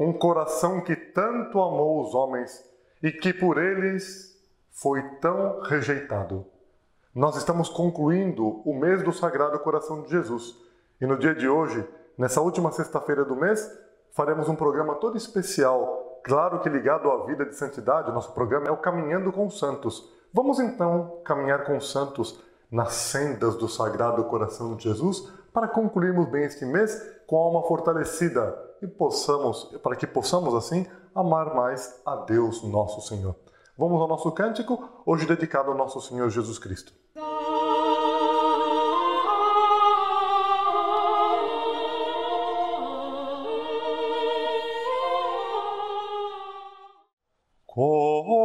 um coração que tanto amou os homens e que por eles foi tão rejeitado. Nós estamos concluindo o mês do Sagrado Coração de Jesus e no dia de hoje, nessa última sexta-feira do mês, faremos um programa todo especial, claro que ligado à vida de santidade. Nosso programa é o Caminhando com os Santos. Vamos então caminhar com os santos nas sendas do Sagrado Coração de Jesus para concluirmos bem este mês com a alma fortalecida e possamos, para que possamos assim amar mais a Deus nosso Senhor. Vamos ao nosso cântico, hoje dedicado ao nosso Senhor Jesus Cristo. Cora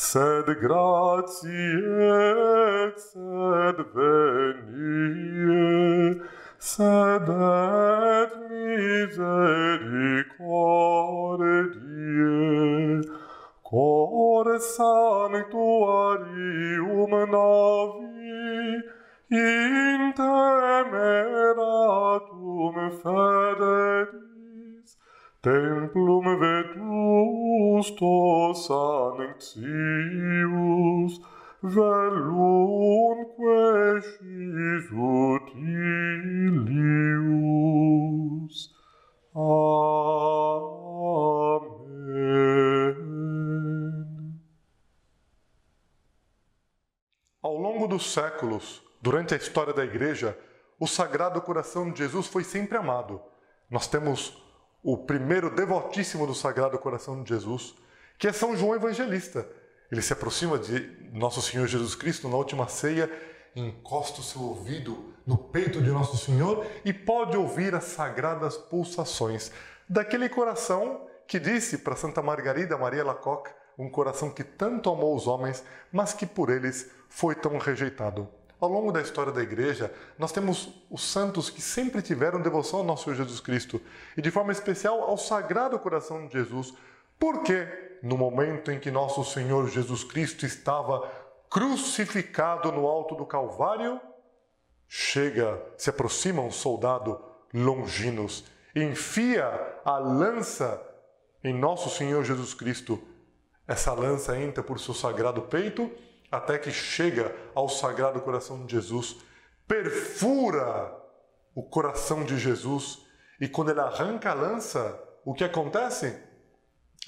sed gratie, sed venie, sed et misericordie, cor sanctuarium navi, in temeratum federis, templum vetum, vetusto sanctius, velunque sis utilius. Amém. Ao longo dos séculos, durante a história da Igreja, o Sagrado Coração de Jesus foi sempre amado. Nós temos o primeiro devotíssimo do Sagrado Coração de Jesus, que é São João Evangelista. Ele se aproxima de Nosso Senhor Jesus Cristo na última ceia, encosta o seu ouvido no peito de Nosso Senhor e pode ouvir as sagradas pulsações daquele coração que disse para Santa Margarida Maria Lacoque, um coração que tanto amou os homens, mas que por eles foi tão rejeitado. Ao longo da história da igreja, nós temos os santos que sempre tiveram devoção ao nosso Senhor Jesus Cristo e de forma especial ao Sagrado Coração de Jesus, porque no momento em que nosso Senhor Jesus Cristo estava crucificado no alto do Calvário, chega, se aproxima um soldado longinos, enfia a lança em nosso Senhor Jesus Cristo. Essa lança entra por seu sagrado peito até que chega ao Sagrado Coração de Jesus, perfura o coração de Jesus e quando ele arranca a lança, o que acontece?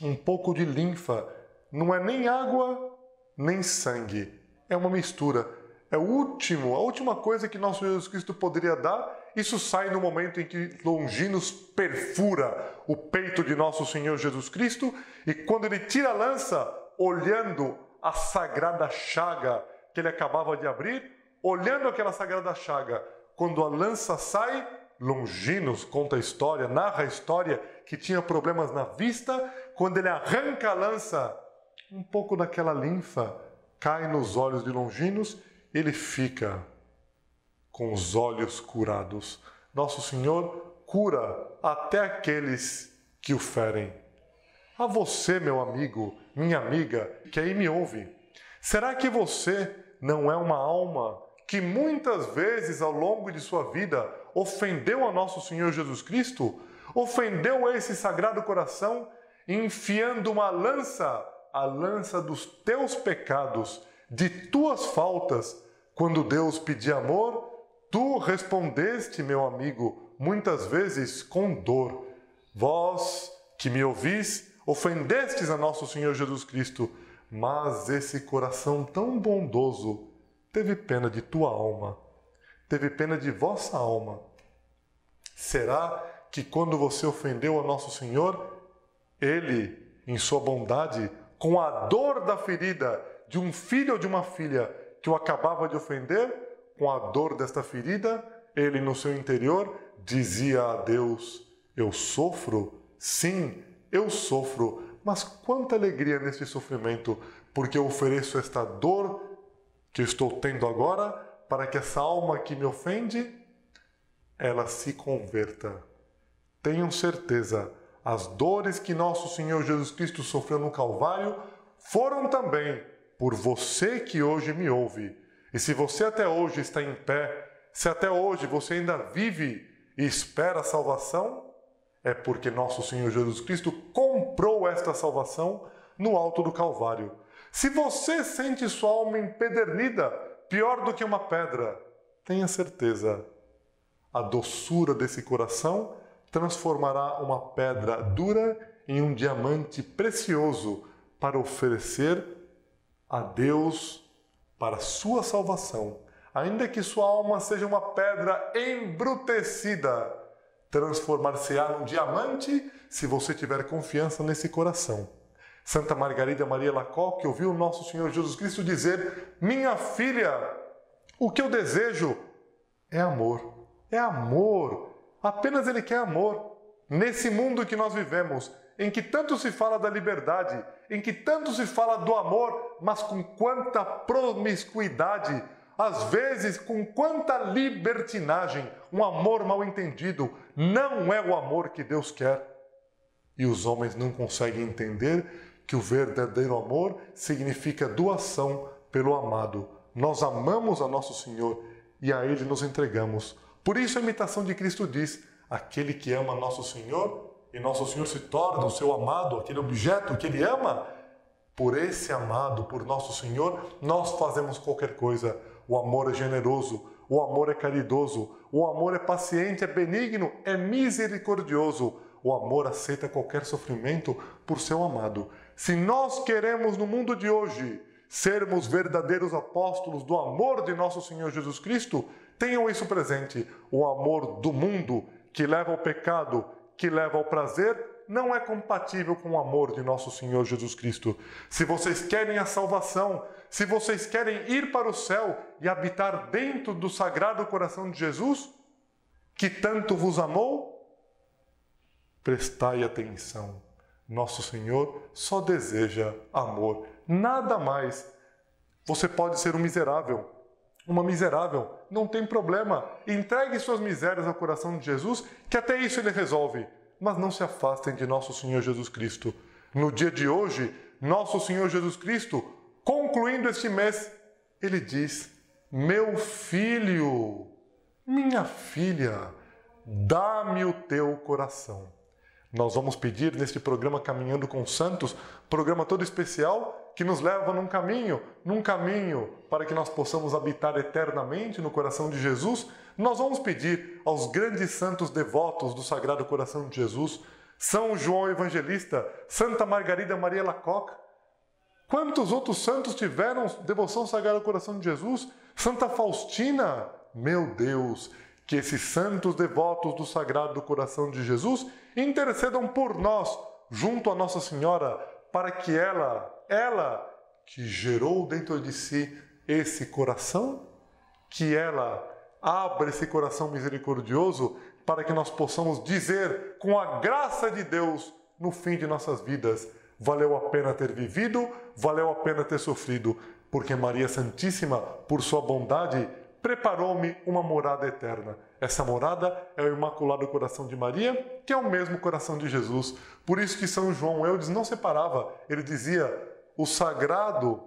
Um pouco de linfa, não é nem água nem sangue, é uma mistura. É o último, a última coisa que nosso Jesus Cristo poderia dar. Isso sai no momento em que Longinos perfura o peito de nosso Senhor Jesus Cristo e quando ele tira a lança, olhando a sagrada chaga que ele acabava de abrir, olhando aquela sagrada chaga, quando a lança sai, Longinos conta a história, narra a história que tinha problemas na vista, quando ele arranca a lança, um pouco daquela linfa cai nos olhos de Longinos, ele fica com os olhos curados. Nosso Senhor cura até aqueles que o ferem. A você, meu amigo, minha amiga, que aí me ouve, será que você não é uma alma que muitas vezes ao longo de sua vida ofendeu a nosso Senhor Jesus Cristo? Ofendeu esse sagrado coração, enfiando uma lança, a lança dos teus pecados, de tuas faltas, quando Deus pedia amor, tu respondeste, meu amigo, muitas vezes com dor. Vós que me ouvis, ofendestes a nosso Senhor Jesus Cristo, mas esse coração tão bondoso teve pena de tua alma, teve pena de vossa alma. Será que quando você ofendeu a nosso Senhor, ele, em sua bondade, com a dor da ferida de um filho ou de uma filha que o acabava de ofender, com a dor desta ferida, ele no seu interior dizia a Deus: Eu sofro, sim, eu sofro, mas quanta alegria neste sofrimento, porque eu ofereço esta dor que estou tendo agora para que essa alma que me ofende ela se converta. Tenham certeza, as dores que nosso Senhor Jesus Cristo sofreu no Calvário foram também por você que hoje me ouve. E se você até hoje está em pé, se até hoje você ainda vive e espera a salvação, é porque nosso Senhor Jesus Cristo comprou esta salvação no alto do Calvário. Se você sente sua alma empedernida, pior do que uma pedra, tenha certeza, a doçura desse coração transformará uma pedra dura em um diamante precioso para oferecer a Deus para sua salvação. Ainda que sua alma seja uma pedra embrutecida, transformar-se-á num diamante se você tiver confiança nesse coração. Santa Margarida Maria Lacoque ouviu nosso Senhor Jesus Cristo dizer: Minha filha, o que eu desejo é amor. É amor. Apenas Ele quer amor. Nesse mundo que nós vivemos, em que tanto se fala da liberdade, em que tanto se fala do amor, mas com quanta promiscuidade, às vezes com quanta libertinagem, um amor mal entendido, não é o amor que Deus quer. E os homens não conseguem entender que o verdadeiro amor significa doação pelo amado. Nós amamos a nosso Senhor e a Ele nos entregamos. Por isso a imitação de Cristo diz: aquele que ama nosso Senhor e nosso Senhor se torna o seu amado, aquele objeto que ele ama, por esse amado, por nosso Senhor, nós fazemos qualquer coisa. O amor é generoso, o amor é caridoso, o amor é paciente, é benigno, é misericordioso. O amor aceita qualquer sofrimento por seu amado. Se nós queremos no mundo de hoje sermos verdadeiros apóstolos do amor de nosso Senhor Jesus Cristo, tenham isso presente. O amor do mundo que leva ao pecado, que leva ao prazer, não é compatível com o amor de nosso Senhor Jesus Cristo. Se vocês querem a salvação, se vocês querem ir para o céu e habitar dentro do sagrado coração de Jesus, que tanto vos amou, prestai atenção. Nosso Senhor só deseja amor, nada mais. Você pode ser um miserável, uma miserável, não tem problema. Entregue suas misérias ao coração de Jesus, que até isso ele resolve. Mas não se afastem de nosso Senhor Jesus Cristo. No dia de hoje, nosso Senhor Jesus Cristo, concluindo este mês, ele diz: Meu filho, minha filha, dá-me o teu coração. Nós vamos pedir neste programa Caminhando com Santos, programa todo especial que nos leva num caminho, num caminho para que nós possamos habitar eternamente no coração de Jesus. Nós vamos pedir aos grandes santos devotos do Sagrado Coração de Jesus, São João Evangelista, Santa Margarida Maria Lacoque. Quantos outros santos tiveram devoção ao Sagrado Coração de Jesus? Santa Faustina, meu Deus, que esses santos devotos do Sagrado Coração de Jesus intercedam por nós junto a Nossa Senhora, para que ela, ela que gerou dentro de si esse coração, que ela abra esse coração misericordioso para que nós possamos dizer com a graça de Deus no fim de nossas vidas, valeu a pena ter vivido, valeu a pena ter sofrido, porque Maria Santíssima, por sua bondade, preparou-me uma morada eterna. Essa morada é o Imaculado Coração de Maria, que é o mesmo coração de Jesus. Por isso que São João Eudes não separava, ele dizia o sagrado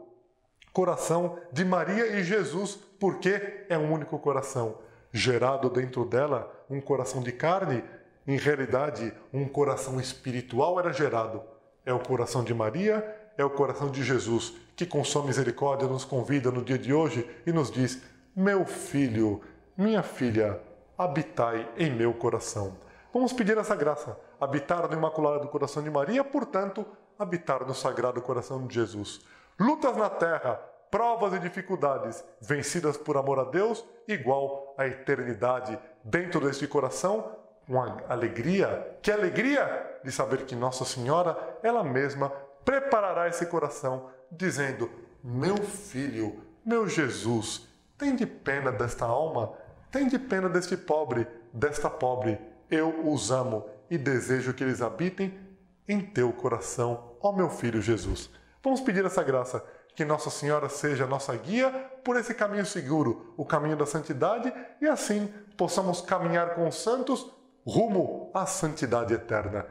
coração de Maria e Jesus, porque é um único coração. Gerado dentro dela um coração de carne, em realidade, um coração espiritual era gerado. É o coração de Maria, é o coração de Jesus, que com sua misericórdia nos convida no dia de hoje e nos diz: meu filho, minha filha, habitai em meu coração. Vamos pedir essa graça, habitar no Imaculado Coração de Maria, portanto, habitar no Sagrado Coração de Jesus. Lutas na terra, provas e dificuldades, vencidas por amor a Deus, igual à eternidade dentro deste coração, com alegria. Que alegria de saber que Nossa Senhora, ela mesma, preparará esse coração, dizendo: Meu filho, meu Jesus, tem de pena desta alma, tem de pena deste pobre, desta pobre. Eu os amo e desejo que eles habitem em teu coração, ó meu filho Jesus. Vamos pedir essa graça, que Nossa Senhora seja nossa guia por esse caminho seguro, o caminho da santidade, e assim possamos caminhar com os santos rumo à santidade eterna,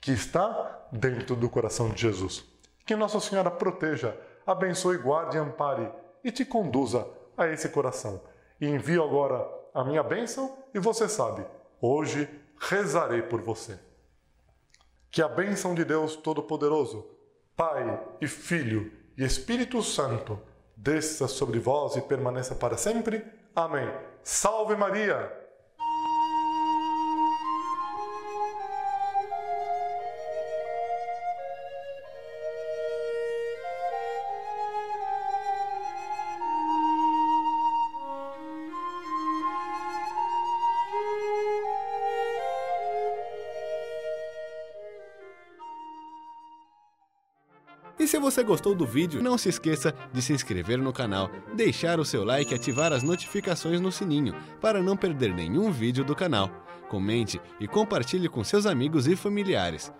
que está dentro do coração de Jesus. Que Nossa Senhora proteja, abençoe, guarde ampare e te conduza a esse coração. E envio agora a minha bênção e você sabe, hoje rezarei por você. Que a bênção de Deus Todo-Poderoso, Pai e Filho e Espírito Santo desça sobre vós e permaneça para sempre. Amém. Salve Maria! E se você gostou do vídeo, não se esqueça de se inscrever no canal, deixar o seu like e ativar as notificações no sininho para não perder nenhum vídeo do canal. Comente e compartilhe com seus amigos e familiares.